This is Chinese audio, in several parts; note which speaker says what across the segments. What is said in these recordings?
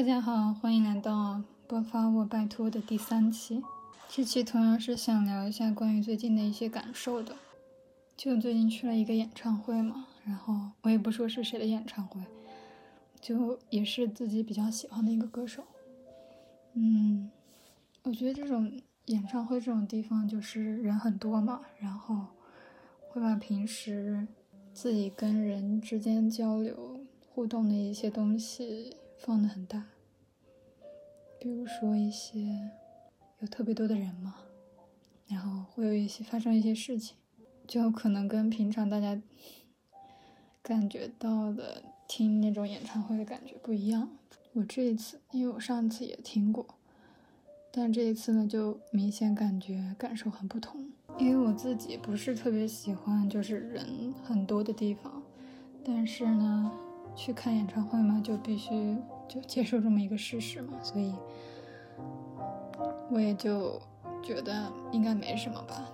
Speaker 1: 大家好，欢迎来到播发我拜托的第三期。这期同样是想聊一下关于最近的一些感受的。就最近去了一个演唱会嘛，然后我也不说是谁的演唱会，就也是自己比较喜欢的一个歌手。嗯，我觉得这种演唱会这种地方就是人很多嘛，然后会把平时自己跟人之间交流互动的一些东西。放的很大，比如说一些有特别多的人嘛，然后会有一些发生一些事情，就可能跟平常大家感觉到的听那种演唱会的感觉不一样。我这一次，因为我上次也听过，但这一次呢，就明显感觉感受很不同。因为我自己不是特别喜欢就是人很多的地方，但是呢。去看演唱会嘛，就必须就接受这么一个事实嘛，所以我也就觉得应该没什么吧。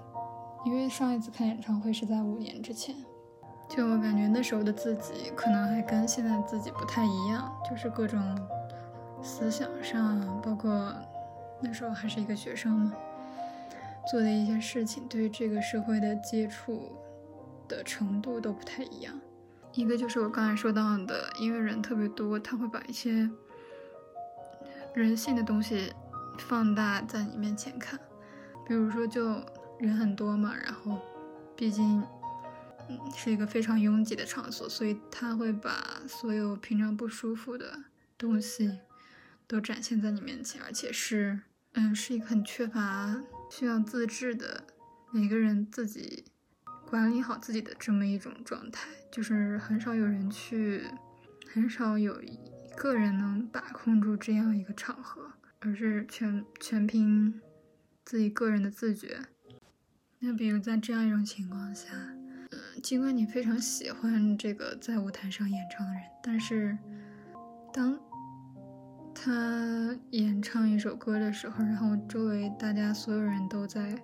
Speaker 1: 因为上一次看演唱会是在五年之前，就我感觉那时候的自己可能还跟现在自己不太一样，就是各种思想上，包括那时候还是一个学生嘛，做的一些事情，对这个社会的接触的程度都不太一样。一个就是我刚才说到的，因为人特别多，他会把一些人性的东西放大在你面前看。比如说，就人很多嘛，然后毕竟是一个非常拥挤的场所，所以他会把所有平常不舒服的东西都展现在你面前，而且是嗯是一个很缺乏需要自制的每个人自己。管理好自己的这么一种状态，就是很少有人去，很少有一个人能把控住这样一个场合，而是全全凭自己个人的自觉。那比如在这样一种情况下，嗯，尽管你非常喜欢这个在舞台上演唱的人，但是当他演唱一首歌的时候，然后周围大家所有人都在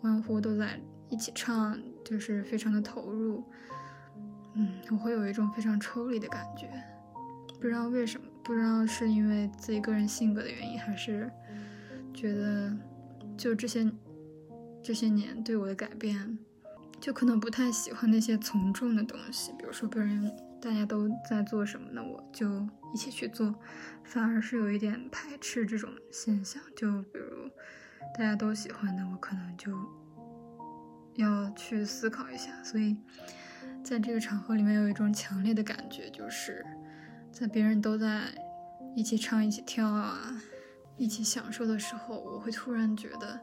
Speaker 1: 欢呼，都在。一起唱就是非常的投入，嗯，我会有一种非常抽离的感觉，不知道为什么，不知道是因为自己个人性格的原因，还是觉得就这些这些年对我的改变，就可能不太喜欢那些从众的东西，比如说别人大家都在做什么，那我就一起去做，反而是有一点排斥这种现象，就比如大家都喜欢的，我可能就。要去思考一下，所以在这个场合里面有一种强烈的感觉，就是在别人都在一起唱、一起跳啊、一起享受的时候，我会突然觉得，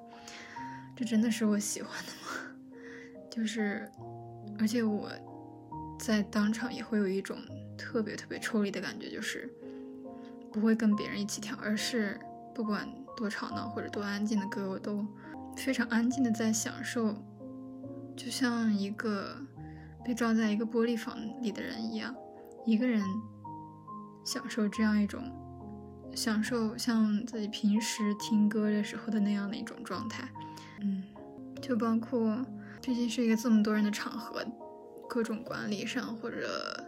Speaker 1: 这真的是我喜欢的吗？就是，而且我在当场也会有一种特别特别抽离的感觉，就是不会跟别人一起跳，而是不管多吵闹或者多安静的歌，我都非常安静的在享受。就像一个被罩在一个玻璃房里的人一样，一个人享受这样一种享受，像自己平时听歌的时候的那样的一种状态。嗯，就包括毕竟是一个这么多人的场合，各种管理上或者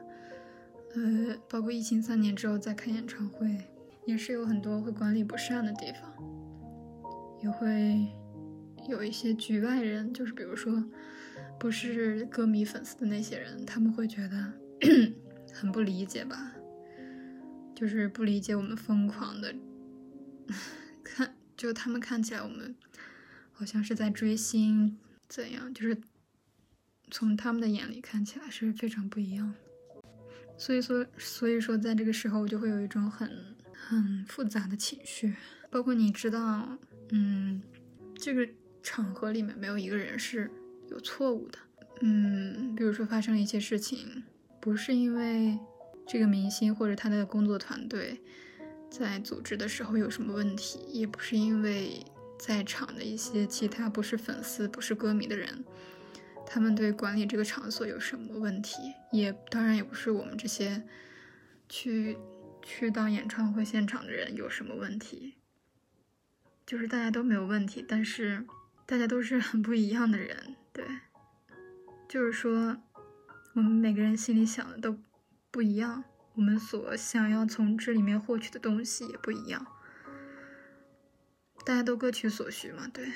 Speaker 1: 呃，包括疫情三年之后再开演唱会，也是有很多会管理不善的地方，也会有一些局外人，就是比如说。不是歌迷粉丝的那些人，他们会觉得 很不理解吧？就是不理解我们疯狂的看，就他们看起来我们好像是在追星，怎样？就是从他们的眼里看起来是非常不一样的。所以说，所以说，在这个时候我就会有一种很很复杂的情绪，包括你知道，嗯，这个场合里面没有一个人是。有错误的，嗯，比如说发生了一些事情，不是因为这个明星或者他的工作团队在组织的时候有什么问题，也不是因为在场的一些其他不是粉丝、不是歌迷的人，他们对管理这个场所有什么问题，也当然也不是我们这些去去到演唱会现场的人有什么问题，就是大家都没有问题，但是大家都是很不一样的人。对，就是说，我们每个人心里想的都不一样，我们所想要从这里面获取的东西也不一样。大家都各取所需嘛，对。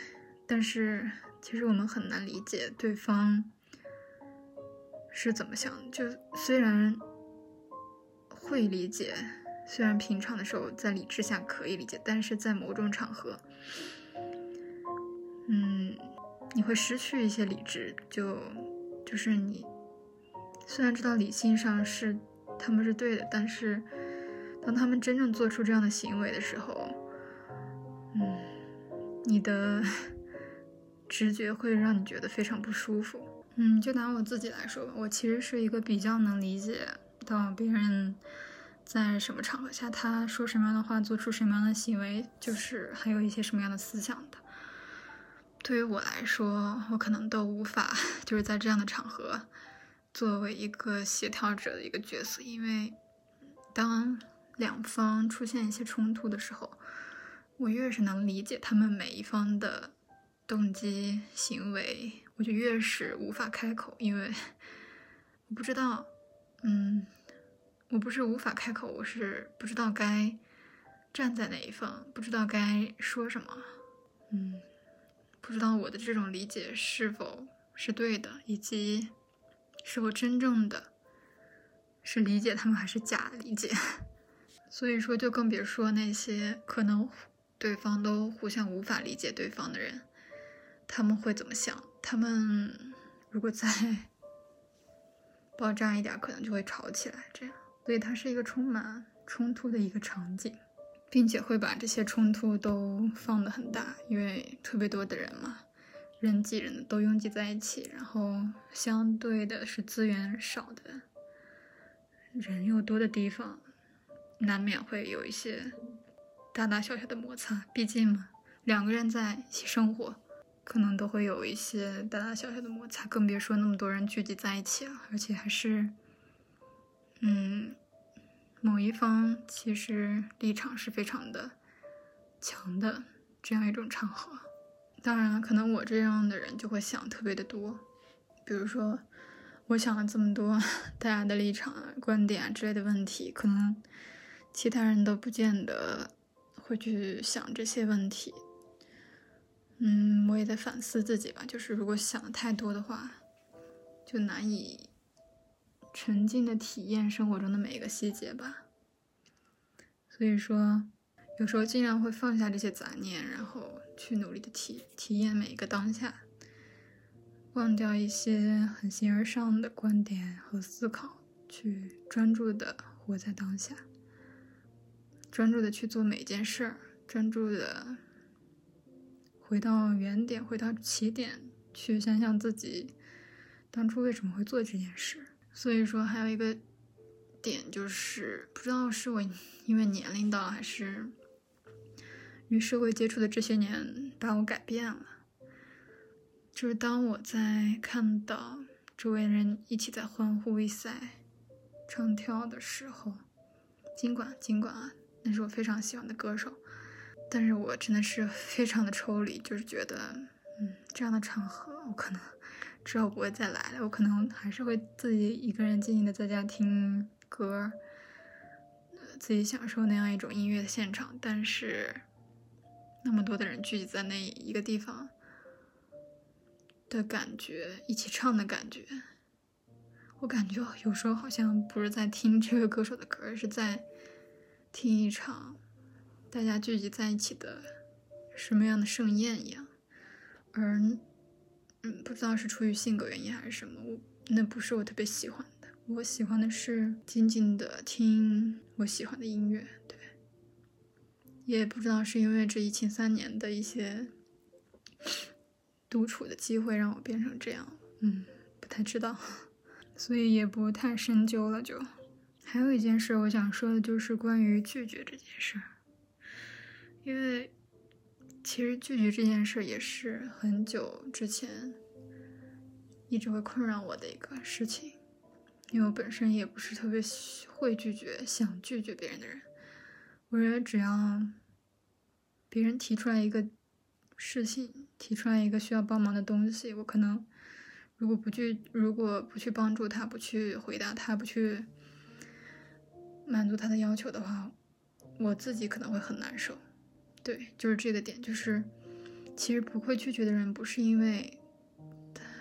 Speaker 1: 但是其实我们很难理解对方是怎么想的。就虽然会理解，虽然平常的时候在理智下可以理解，但是在某种场合，嗯，你会失去一些理智。就就是你虽然知道理性上是他们是对的，但是当他们真正做出这样的行为的时候。嗯，你的 直觉会让你觉得非常不舒服。嗯，就拿我自己来说吧，我其实是一个比较能理解到别人在什么场合下他说什么样的话，做出什么样的行为，就是还有一些什么样的思想的。对于我来说，我可能都无法就是在这样的场合作为一个协调者的一个角色，因为当两方出现一些冲突的时候。我越是能理解他们每一方的动机行为，我就越是无法开口，因为我不知道，嗯，我不是无法开口，我是不知道该站在哪一方，不知道该说什么，嗯，不知道我的这种理解是否是对的，以及是否真正的是理解他们还是假理解，所以说就更别说那些可能。对方都互相无法理解对方的人，他们会怎么想？他们如果再 爆炸一点，可能就会吵起来。这样，所以它是一个充满冲突的一个场景，并且会把这些冲突都放得很大，因为特别多的人嘛，人挤人都拥挤在一起，然后相对的是资源少的人又多的地方，难免会有一些。大大小小的摩擦，毕竟嘛，两个人在一起生活，可能都会有一些大大小小的摩擦，更别说那么多人聚集在一起了，而且还是，嗯，某一方其实立场是非常的强的这样一种场合。当然，可能我这样的人就会想特别的多，比如说，我想了这么多 大家的立场、观点之类的问题，可能其他人都不见得。会去想这些问题，嗯，我也在反思自己吧。就是如果想的太多的话，就难以沉浸的体验生活中的每一个细节吧。所以说，有时候尽量会放下这些杂念，然后去努力的体体验每一个当下，忘掉一些很形而上的观点和思考，去专注的活在当下。专注的去做每一件事儿，专注的回到原点，回到起点，去想想自己当初为什么会做这件事。所以说，还有一个点就是，不知道是我因为年龄到了，还是与社会接触的这些年把我改变了。就是当我在看到周围人一起在欢呼、一赛、唱跳的时候，尽管尽管啊。那是我非常喜欢的歌手，但是我真的是非常的抽离，就是觉得，嗯，这样的场合我可能之后不会再来了，我可能还是会自己一个人静静的在家听歌，自己享受那样一种音乐的现场。但是，那么多的人聚集在那一个地方的感觉，一起唱的感觉，我感觉有时候好像不是在听这个歌手的歌，而是在。听一场大家聚集在一起的什么样的盛宴一样，而嗯，不知道是出于性格原因还是什么，我那不是我特别喜欢的。我喜欢的是静静的听我喜欢的音乐，对。也不知道是因为这疫情三年的一些独处的机会让我变成这样，嗯，不太知道，所以也不太深究了，就。还有一件事，我想说的就是关于拒绝这件事，因为其实拒绝这件事也是很久之前一直会困扰我的一个事情，因为我本身也不是特别会拒绝、想拒绝别人的人。我认为只要别人提出来一个事情，提出来一个需要帮忙的东西，我可能如果不去，如果不去帮助他，不去回答他，不去。满足他的要求的话，我自己可能会很难受。对，就是这个点，就是其实不会拒绝的人，不是因为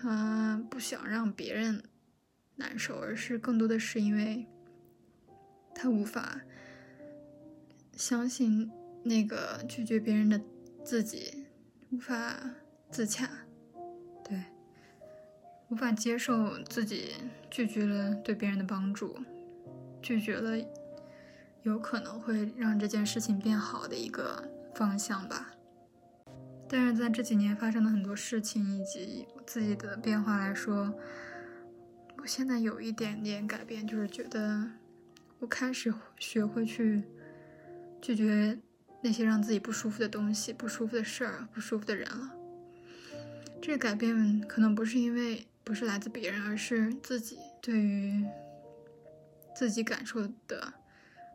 Speaker 1: 他不想让别人难受，而是更多的是因为他无法相信那个拒绝别人的自己，无法自洽，对，无法接受自己拒绝了对别人的帮助，拒绝了有可能会让这件事情变好的一个。方向吧，但是在这几年发生的很多事情以及我自己的变化来说，我现在有一点点改变，就是觉得我开始学会去拒绝那些让自己不舒服的东西、不舒服的事儿、不舒服的人了。这个改变可能不是因为不是来自别人，而是自己对于自己感受的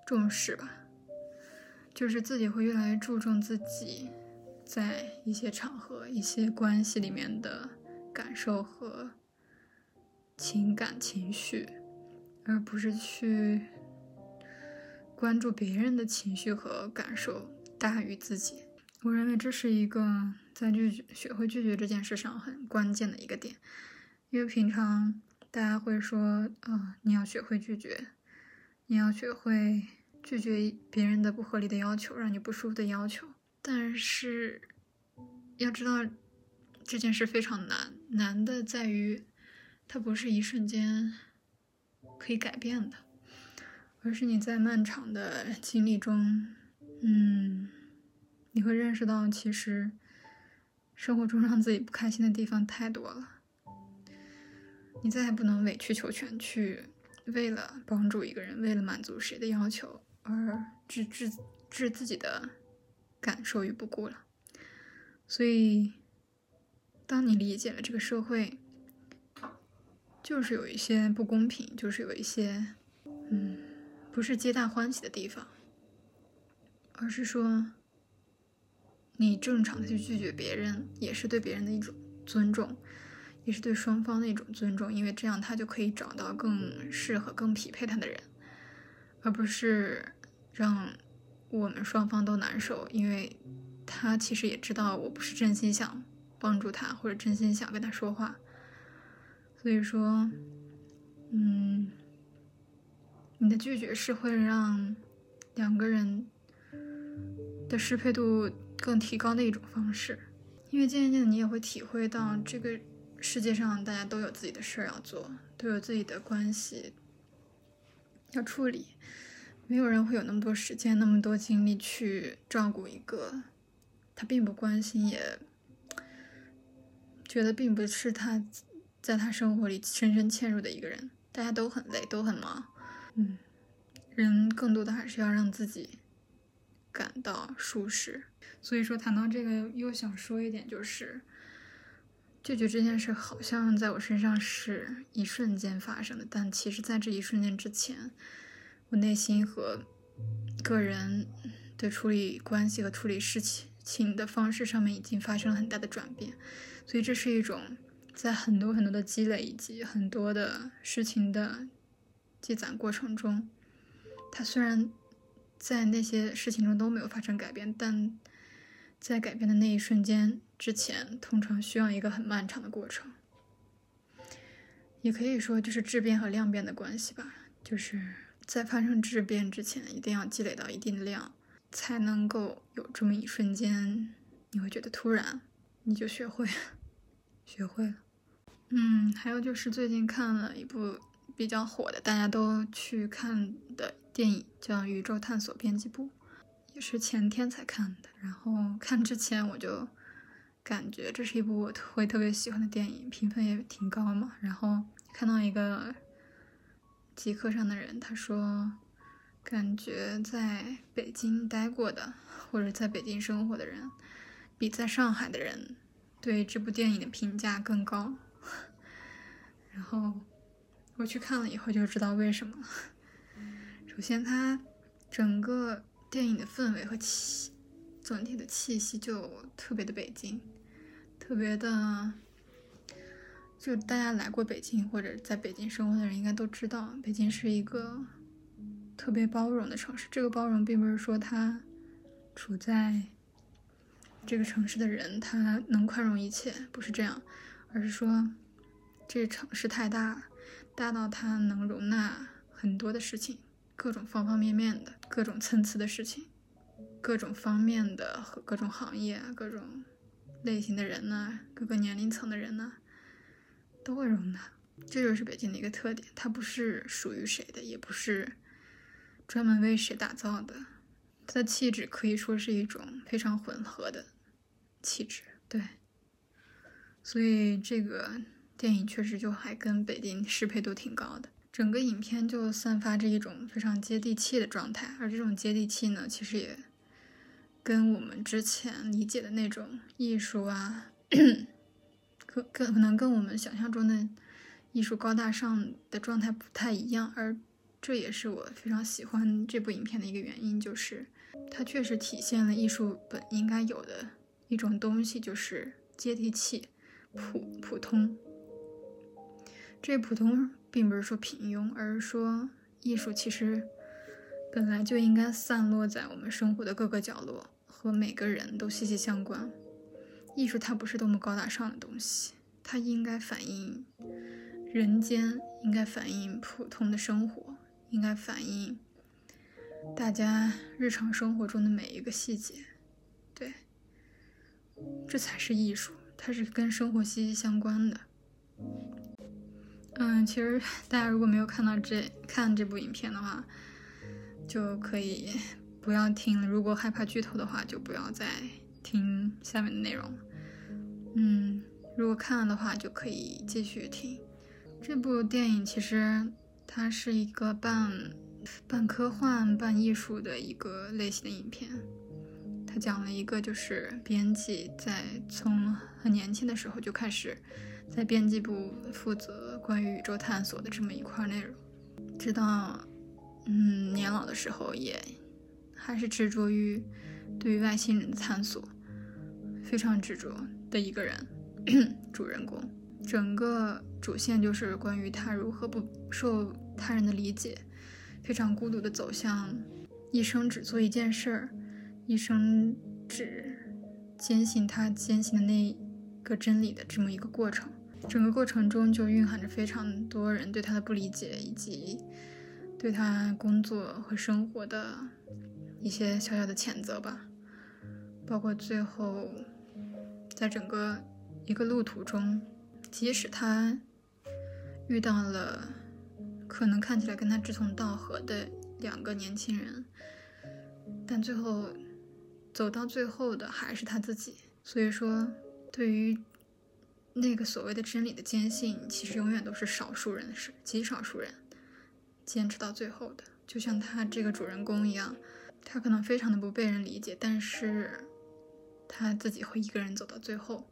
Speaker 1: 重视吧。就是自己会越来越注重自己在一些场合、一些关系里面的感受和情感情绪，而不是去关注别人的情绪和感受大于自己。我认为这是一个在拒绝、学会拒绝这件事上很关键的一个点，因为平常大家会说，啊，你要学会拒绝，你要学会。拒绝别人的不合理的要求，让你不舒服的要求。但是要知道，这件事非常难，难的在于它不是一瞬间可以改变的，而是你在漫长的经历中，嗯，你会认识到，其实生活中让自己不开心的地方太多了。你再也不能委曲求全，去为了帮助一个人，为了满足谁的要求。而置置置自己的感受于不顾了，所以，当你理解了这个社会就是有一些不公平，就是有一些嗯不是皆大欢喜的地方，而是说你正常的去拒绝别人，也是对别人的一种尊重，也是对双方的一种尊重，因为这样他就可以找到更适合、更匹配他的人，而不是。让我们双方都难受，因为他其实也知道我不是真心想帮助他，或者真心想跟他说话。所以说，嗯，你的拒绝是会让两个人的适配度更提高的一种方式，因为渐渐的你也会体会到，这个世界上大家都有自己的事儿要做，都有自己的关系要处理。没有人会有那么多时间、那么多精力去照顾一个他并不关心，也觉得并不是他在他生活里深深嵌入的一个人。大家都很累，都很忙。嗯，人更多的还是要让自己感到舒适。所以说，谈到这个，又想说一点，就是拒绝这件事好像在我身上是一瞬间发生的，但其实在这一瞬间之前。内心和个人对处理关系和处理事情的方式上面已经发生了很大的转变，所以这是一种在很多很多的积累以及很多的事情的积攒过程中，它虽然在那些事情中都没有发生改变，但在改变的那一瞬间之前，通常需要一个很漫长的过程，也可以说就是质变和量变的关系吧，就是。在发生质变之前，一定要积累到一定的量，才能够有这么一瞬间，你会觉得突然，你就学会，学会了。嗯，还有就是最近看了一部比较火的，大家都去看的电影，叫《宇宙探索编辑部》，也是前天才看的。然后看之前我就感觉这是一部我会特别喜欢的电影，评分也挺高嘛。然后看到一个。极客上的人他说，感觉在北京待过的或者在北京生活的人，比在上海的人对这部电影的评价更高。然后我去看了以后就知道为什么。首先，它整个电影的氛围和气，总体的气息就特别的北京，特别的。就大家来过北京或者在北京生活的人应该都知道，北京是一个特别包容的城市。这个包容并不是说它处在这个城市的人他能宽容一切，不是这样，而是说这个城市太大了，大到它能容纳很多的事情，各种方方面面的、各种层次的事情，各种方面的和各种行业、各种类型的人呢，各个年龄层的人呢，都会容纳。这就是北京的一个特点，它不是属于谁的，也不是专门为谁打造的，它的气质可以说是一种非常混合的气质。对，所以这个电影确实就还跟北京适配度挺高的，整个影片就散发着一种非常接地气的状态，而这种接地气呢，其实也跟我们之前理解的那种艺术啊，可可可能跟我们想象中的。艺术高大上的状态不太一样，而这也是我非常喜欢这部影片的一个原因，就是它确实体现了艺术本应该有的一种东西，就是接地气、普普通。这普通并不是说平庸，而是说艺术其实本来就应该散落在我们生活的各个角落，和每个人都息息相关。艺术它不是多么高大上的东西，它应该反映。人间应该反映普通的生活，应该反映大家日常生活中的每一个细节，对，这才是艺术，它是跟生活息息相关的。嗯，其实大家如果没有看到这看这部影片的话，就可以不要听了。如果害怕剧透的话，就不要再听下面的内容。嗯，如果看了的话，就可以继续听。这部电影其实它是一个半半科幻半艺术的一个类型的影片。它讲了一个就是编辑在从很年轻的时候就开始在编辑部负责关于宇宙探索的这么一块内容，直到嗯年老的时候也还是执着于对于外星人的探索，非常执着的一个人，主人公。整个主线就是关于他如何不受他人的理解，非常孤独的走向一生只做一件事儿，一生只坚信他坚信的那个真理的这么一个过程。整个过程中就蕴含着非常多人对他的不理解，以及对他工作和生活的一些小小的谴责吧。包括最后，在整个一个路途中。即使他遇到了可能看起来跟他志同道合的两个年轻人，但最后走到最后的还是他自己。所以说，对于那个所谓的真理的坚信，其实永远都是少数人的事，极少数人坚持到最后的。就像他这个主人公一样，他可能非常的不被人理解，但是。他自己会一个人走到最后，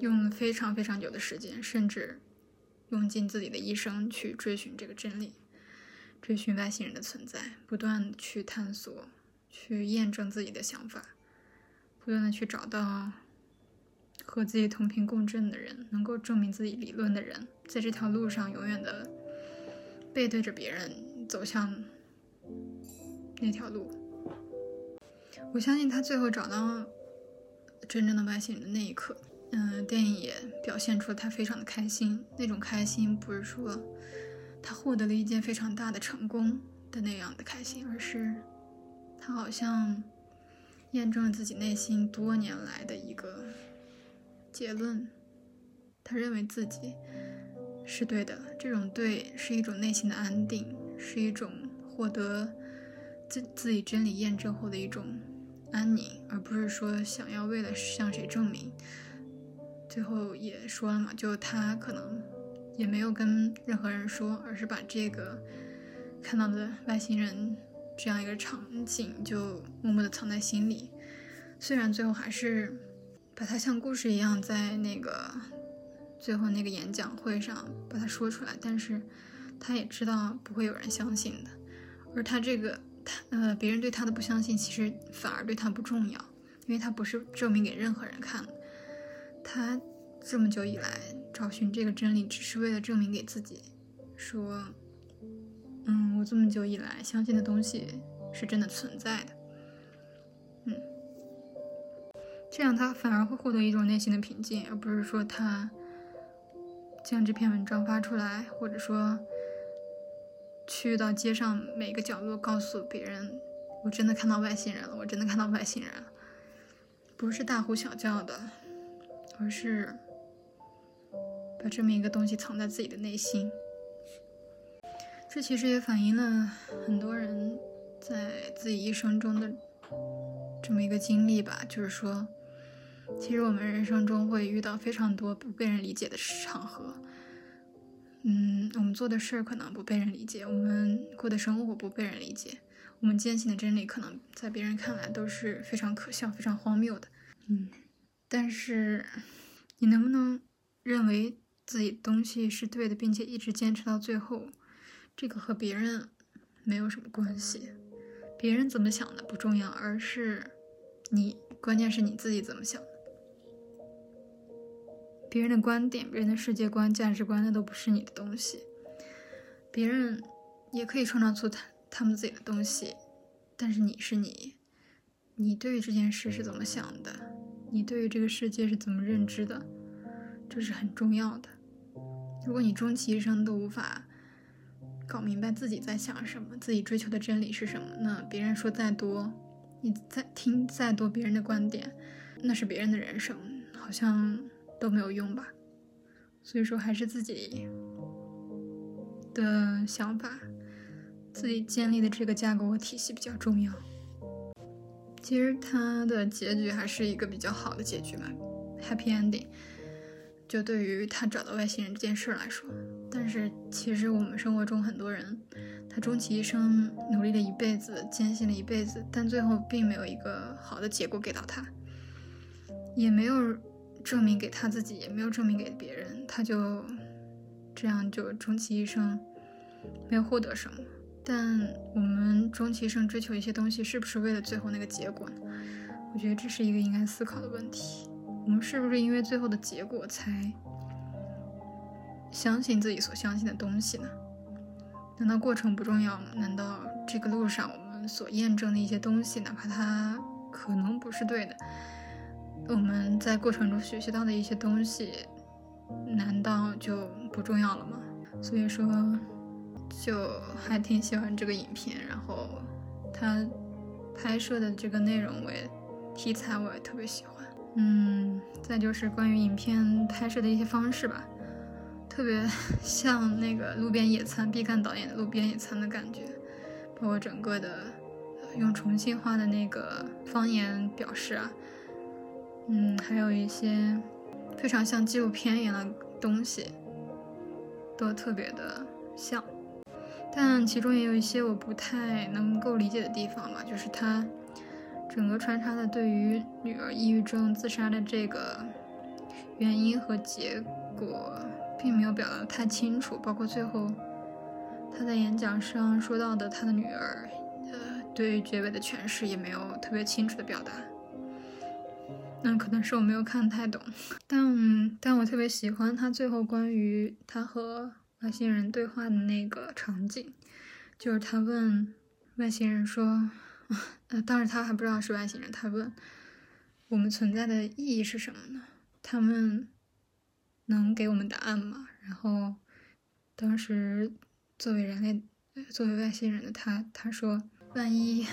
Speaker 1: 用了非常非常久的时间，甚至用尽自己的一生去追寻这个真理，追寻外星人的存在，不断去探索，去验证自己的想法，不断的去找到和自己同频共振的人，能够证明自己理论的人，在这条路上永远的背对着别人走向那条路。我相信他最后找到。真正的外星人的那一刻，嗯，电影也表现出了他非常的开心。那种开心不是说他获得了一件非常大的成功的那样的开心，而是他好像验证了自己内心多年来的一个结论。他认为自己是对的，这种对是一种内心的安定，是一种获得自自己真理验证后的一种。安宁，而不是说想要为了向谁证明。最后也说了嘛，就他可能也没有跟任何人说，而是把这个看到的外星人这样一个场景就默默的藏在心里。虽然最后还是把它像故事一样在那个最后那个演讲会上把它说出来，但是他也知道不会有人相信的，而他这个。呃，别人对他的不相信，其实反而对他不重要，因为他不是证明给任何人看。他这么久以来找寻这个真理，只是为了证明给自己，说，嗯，我这么久以来相信的东西是真的存在的。嗯，这样他反而会获得一种内心的平静，而不是说他将这篇文章发出来，或者说去到街上每个角落告诉别人，我真的看到外星人了，我真的看到外星人了，不是大呼小叫的，而是把这么一个东西藏在自己的内心。这其实也反映了很多人在自己一生中的这么一个经历吧，就是说，其实我们人生中会遇到非常多不被人理解的场合，嗯，我们做的事儿可能不被人理解，我们过的生活不被人理解，我们坚信的真理可能在别人看来都是非常可笑、非常荒谬的，嗯，但是你能不能认为自己东西是对的，并且一直坚持到最后？这个和别人没有什么关系，别人怎么想的不重要，而是你，关键是你自己怎么想的。别人的观点、别人的世界观、价值观，那都不是你的东西。别人也可以创造出他他们自己的东西，但是你是你，你对于这件事是怎么想的？你对于这个世界是怎么认知的？这是很重要的。如果你终其一生都无法。搞明白自己在想什么，自己追求的真理是什么。那别人说再多，你再听再多别人的观点，那是别人的人生，好像都没有用吧。所以说，还是自己的想法，自己建立的这个架构和体系比较重要。其实他的结局还是一个比较好的结局嘛，happy ending。就对于他找到外星人这件事来说，但是其实我们生活中很多人，他终其一生努力了一辈子，艰辛了一辈子，但最后并没有一个好的结果给到他，也没有证明给他自己，也没有证明给别人，他就这样就终其一生没有获得什么。但我们终其一生追求一些东西，是不是为了最后那个结果呢？我觉得这是一个应该思考的问题。我们是不是因为最后的结果才相信自己所相信的东西呢？难道过程不重要吗？难道这个路上我们所验证的一些东西，哪怕它可能不是对的，我们在过程中学习到的一些东西，难道就不重要了吗？所以说，就还挺喜欢这个影片，然后它拍摄的这个内容我也题材我也特别喜欢。嗯，再就是关于影片拍摄的一些方式吧，特别 像那个路边野餐，毕赣导演的路边野餐的感觉，包括整个的用重庆话的那个方言表示啊，嗯，还有一些非常像纪录片一样的东西，都特别的像，但其中也有一些我不太能够理解的地方吧，就是他。整个穿插的对于女儿抑郁症自杀的这个原因和结果，并没有表达太清楚。包括最后他在演讲上说到的他的女儿，呃，对于结尾的诠释也没有特别清楚的表达。那可能是我没有看太懂，但但我特别喜欢他最后关于他和外星人对话的那个场景，就是他问外星人说。呃，当时他还不知道是外星人。他问我们存在的意义是什么呢？他们能给我们答案吗？然后当时作为人类，作为外星人的他，他说：“万一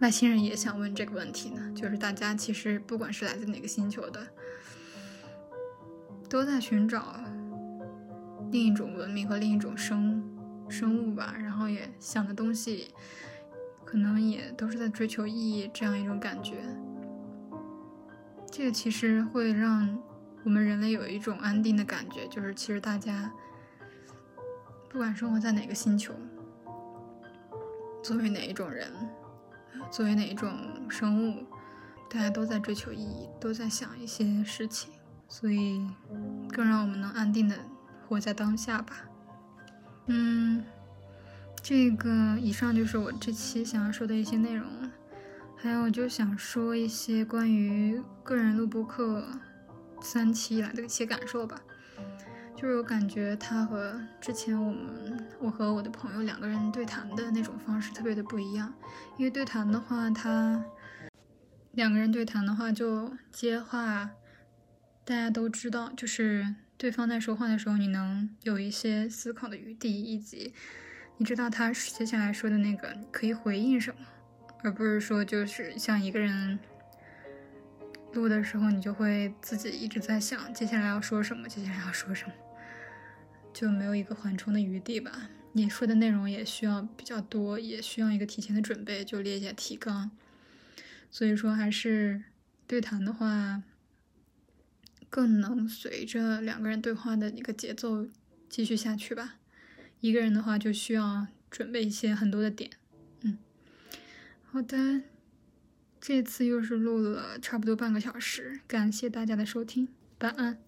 Speaker 1: 外星人也想问这个问题呢？就是大家其实不管是来自哪个星球的，都在寻找另一种文明和另一种生生物吧。然后也想的东西。”可能也都是在追求意义这样一种感觉，这个其实会让我们人类有一种安定的感觉，就是其实大家不管生活在哪个星球，作为哪一种人，作为哪一种生物，大家都在追求意义，都在想一些事情，所以更让我们能安定的活在当下吧。嗯。这个以上就是我这期想要说的一些内容，还有就想说一些关于个人录播课三期以来的一些感受吧。就是我感觉他和之前我们我和我的朋友两个人对谈的那种方式特别的不一样。因为对谈的话，他两个人对谈的话就接话，大家都知道，就是对方在说话的时候，你能有一些思考的余地，以及你知道他接下来说的那个可以回应什么，而不是说就是像一个人。录的时候，你就会自己一直在想接下来要说什么，接下来要说什么，就没有一个缓冲的余地吧。你说的内容也需要比较多，也需要一个提前的准备，就列一下提纲。所以说，还是对谈的话，更能随着两个人对话的一个节奏继续下去吧。一个人的话，就需要准备一些很多的点。嗯，好的。这次又是录了差不多半个小时，感谢大家的收听，晚安。